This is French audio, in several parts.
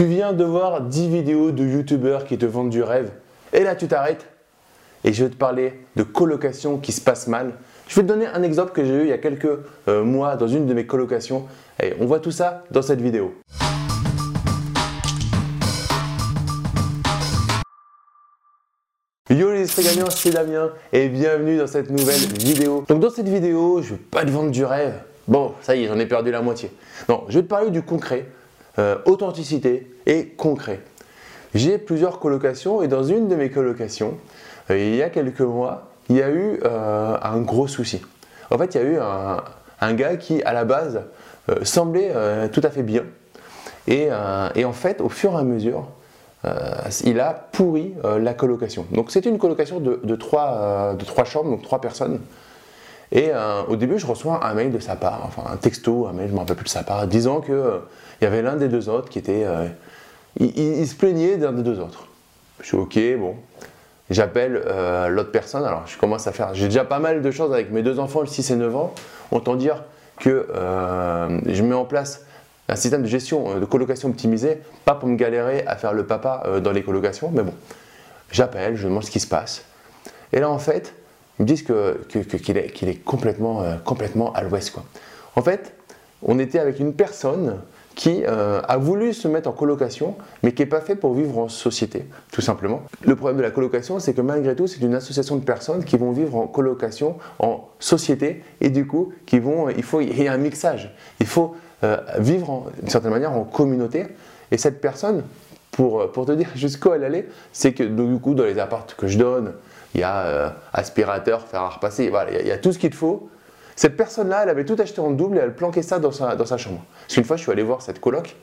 Tu viens de voir 10 vidéos de youtubeurs qui te vendent du rêve et là tu t'arrêtes et je vais te parler de colocation qui se passe mal. Je vais te donner un exemple que j'ai eu il y a quelques euh, mois dans une de mes colocations et on voit tout ça dans cette vidéo. Yo les gagnants, c'est Damien et bienvenue dans cette nouvelle vidéo. Donc dans cette vidéo, je vais pas te vendre du rêve. Bon, ça y est, j'en ai perdu la moitié. Non, je vais te parler du concret, euh, authenticité et concret. J'ai plusieurs colocations et dans une de mes colocations, euh, il y a quelques mois, il y a eu euh, un gros souci. En fait, il y a eu un, gars qui, à la base, semblait tout à fait bien. Et, en fait, au fur et à mesure, il a pourri la colocation. Donc, c'était une colocation de, trois, de trois chambres, donc trois personnes. Et euh, au début, je reçois un mail de sa part, enfin un texto, un mail, je ne me rappelle plus de sa part, disant qu'il euh, y avait l'un des deux autres qui était. Euh, il, se plaignait d'un des deux autres. Je suis OK, bon. J'appelle l'autre personne, alors je commence à faire. J'ai déjà pas mal de choses avec mes deux enfants, 6 et 9 ans. Autant dire que je mets en place un système de gestion de colocation optimisé, pas pour me galérer à faire le papa dans les colocations, mais bon. J'appelle, je demande ce qui se passe. Et là, en fait, me disent qu'il est, complètement, euh, complètement à l'ouest. En fait, on était avec une personne qui euh, a voulu se mettre en colocation, mais qui n'est pas fait pour vivre en société, tout simplement. Le problème de la colocation, c'est que malgré tout, c'est une association de personnes qui vont vivre en colocation, en société, et du coup, vont, il, faut, y a un mixage. Il faut euh, vivre d'une certaine manière en communauté, et cette personne, pour, pour te dire jusqu'où elle allait, c'est que du coup, dans les appartes que je donne, il y a euh, aspirateur, fer à repasser, voilà, il y, a, tout ce qu'il faut. Cette personne-là, elle avait tout acheté en double et elle planquait ça dans sa, chambre. Parce qu'une fois, je suis allé voir cette coloc.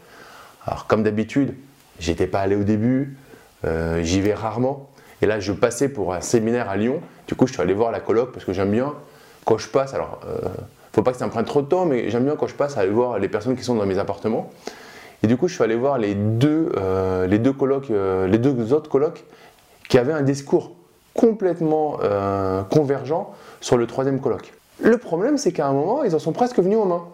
Alors, comme d'habitude, j'étais pas allé au début, euh, j'y vais rarement. Et là, je passais pour un séminaire à Lyon. Du coup, je suis allé voir la coloc parce que j'aime bien, quand je passe, alors, euh, faut pas que ça me prenne trop de temps, mais j'aime bien quand je passe aller voir les personnes qui sont dans mes appartements. Et du coup, je suis allé voir les deux, les deux colocs, les deux autres colocs qui avaient un discours complètement euh, convergents sur le troisième colloque. Le problème, c'est qu'à un moment, ils en sont presque venus aux mains.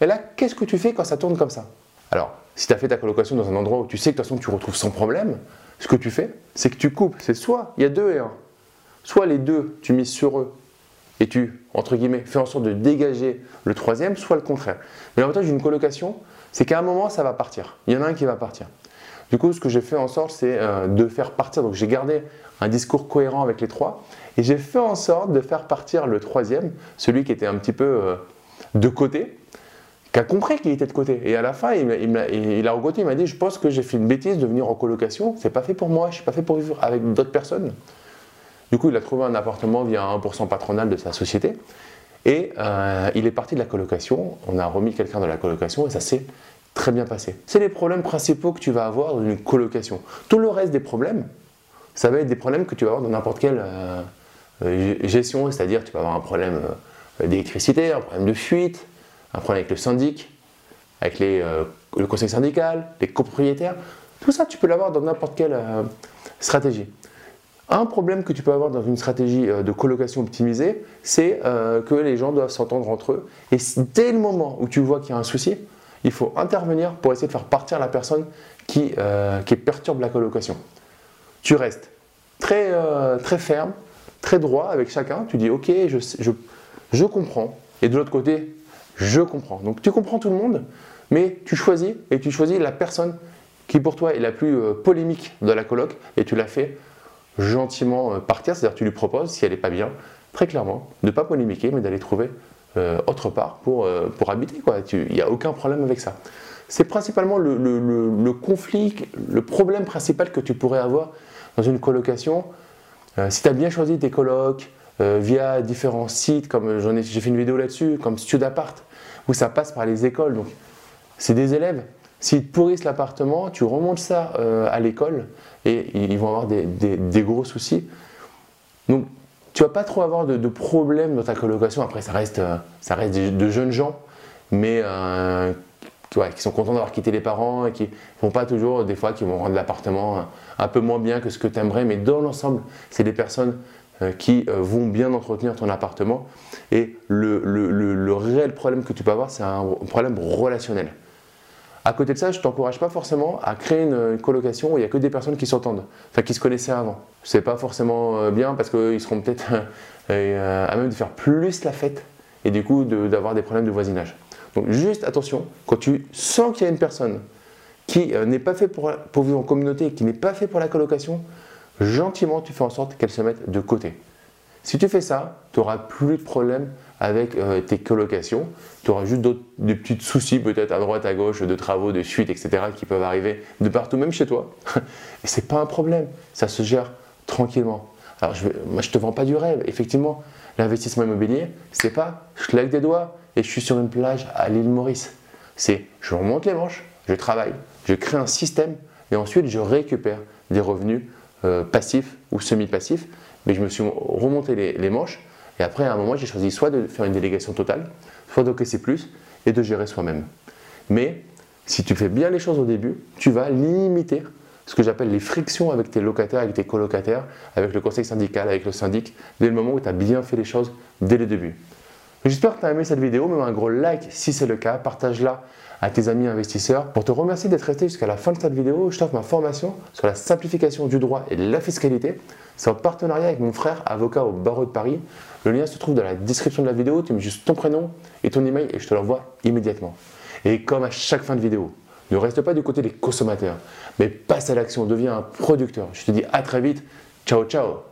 Et là, qu'est-ce que tu fais quand ça tourne comme ça? Alors, si tu as fait ta colocation dans un endroit où tu sais que de toute façon tu retrouves sans problème, ce que tu fais, c'est que tu coupes. C'est soit il y a deux et un. Soit les deux, tu mises sur eux et tu, entre guillemets, fais en sorte de dégager le troisième, soit le contraire. Mais l'avantage d'une colocation, c'est qu'à un moment, ça va partir. Il y en a un qui va partir. Du coup, ce que j'ai fait en sorte, c'est euh, de faire partir. Donc, j'ai gardé un discours cohérent avec les trois et j'ai fait en sorte de faire partir le troisième, celui qui était un petit peu euh, de côté, qui a compris qu'il était de côté. Et à la fin, il, a il m'a dit Je pense que j'ai fait une bêtise de venir en colocation, c'est pas fait pour moi, je suis pas fait pour vivre avec d'autres personnes. Du coup, il a trouvé un appartement via un 1% patronal de sa société. Et euh, il est parti de la colocation, on a remis quelqu'un dans la colocation et ça s'est très bien passé. C'est les problèmes principaux que tu vas avoir dans une colocation. Tout le reste des problèmes, ça va être des problèmes que tu vas avoir dans n'importe quelle euh, euh, gestion, c'est-à-dire tu vas avoir un problème euh, d'électricité, un problème de fuite, un problème avec le syndic, avec les, le conseil syndical, les copropriétaires. Tout ça, tu peux l'avoir dans n'importe quelle stratégie. Un problème que tu peux avoir dans une stratégie de colocation optimisée, c'est que les gens doivent s'entendre entre eux. Et dès le moment où tu vois qu'il y a un souci, il faut intervenir pour essayer de faire partir la personne qui, euh, qui perturbe la colocation. Tu restes très, euh, très ferme, très droit avec chacun. Tu dis ok, je, je, je comprends. Et de l'autre côté, je comprends. Donc tu comprends tout le monde, mais tu choisis et tu choisis la personne qui pour toi est la plus euh, polémique de la coloc et tu la fais gentiment partir, c'est-à-dire tu lui proposes, si elle n'est pas bien, très clairement, de ne pas polémiquer, mais d'aller trouver autre part pour, euh, pour habiter. Il n'y a aucun problème avec ça. C'est principalement le, le, conflit, le problème principal que tu pourrais avoir dans une colocation. Euh, si tu as bien choisi tes colocs via différents sites, comme j'ai fait une vidéo là-dessus, comme Studapart, où ça passe par les écoles. Donc, c'est des élèves. S'ils pourrissent l'appartement, tu remontes ça à l'école et ils vont avoir des, des, des gros soucis. Donc, tu vas pas trop avoir de, problèmes dans ta colocation. Après, ça reste, euh, de jeunes gens, mais euh, qui sont contents d'avoir quitté les parents et qui vont pas toujours, des fois, qui vont rendre l'appartement un peu moins bien que ce que tu aimerais. Mais dans l'ensemble, c'est des personnes euh, qui vont bien entretenir ton appartement. Et le, réel problème que tu peux avoir, c'est un problème relationnel. À côté de ça, je ne t'encourage pas forcément à créer une, colocation où il n'y a que des personnes qui s'entendent, enfin qui se connaissaient avant. C'est pas forcément euh, bien parce qu'ils seront peut-être euh, à même de faire plus la fête et du coup d'avoir des problèmes de voisinage. Donc juste attention, quand tu sens qu'il y a une personne qui euh, n'est pas fait pour, pour vivre en communauté, qui n'est pas fait pour la colocation, gentiment tu fais en sorte qu'elle se mette de côté. Si tu fais ça, tu n'auras plus de problème avec euh, tes colocations. Tu auras juste des petits soucis, peut-être à droite, à gauche, de travaux, de suite, etc., qui peuvent arriver de partout, même chez toi. Et c'est pas un problème. Ça se gère tranquillement. Alors, je, moi, je te vends pas du rêve. Effectivement, l'investissement immobilier, c'est pas je claque des doigts et je suis sur une plage à l'île Maurice. C'est je remonte les manches, je travaille, je crée un système et ensuite je récupère des revenus euh, passifs ou semi-passifs. Mais je me suis remonté les manches et après, à un moment, j'ai choisi soit de faire une délégation totale, soit d'encaisser plus et de gérer soi-même. Mais si tu fais bien les choses au début, tu vas limiter ce que j'appelle les frictions avec tes locataires, avec tes colocataires, avec le conseil syndical, avec le syndic, dès le moment où tu as bien fait les choses dès le début. J'espère que tu as aimé cette vidéo, mets un gros like si c'est le cas, partage-la à tes amis investisseurs. Pour te remercier d'être resté jusqu'à la fin de cette vidéo, je t'offre ma formation sur la simplification du droit et de la fiscalité. C'est en partenariat avec mon frère, avocat au barreau de Paris. Le lien se trouve dans la description de la vidéo. Tu mets juste ton prénom et ton email et je te l'envoie immédiatement. Et comme à chaque fin de vidéo, ne reste pas du côté des consommateurs, mais passe à l'action, deviens un producteur. Je te dis à très vite. Ciao, ciao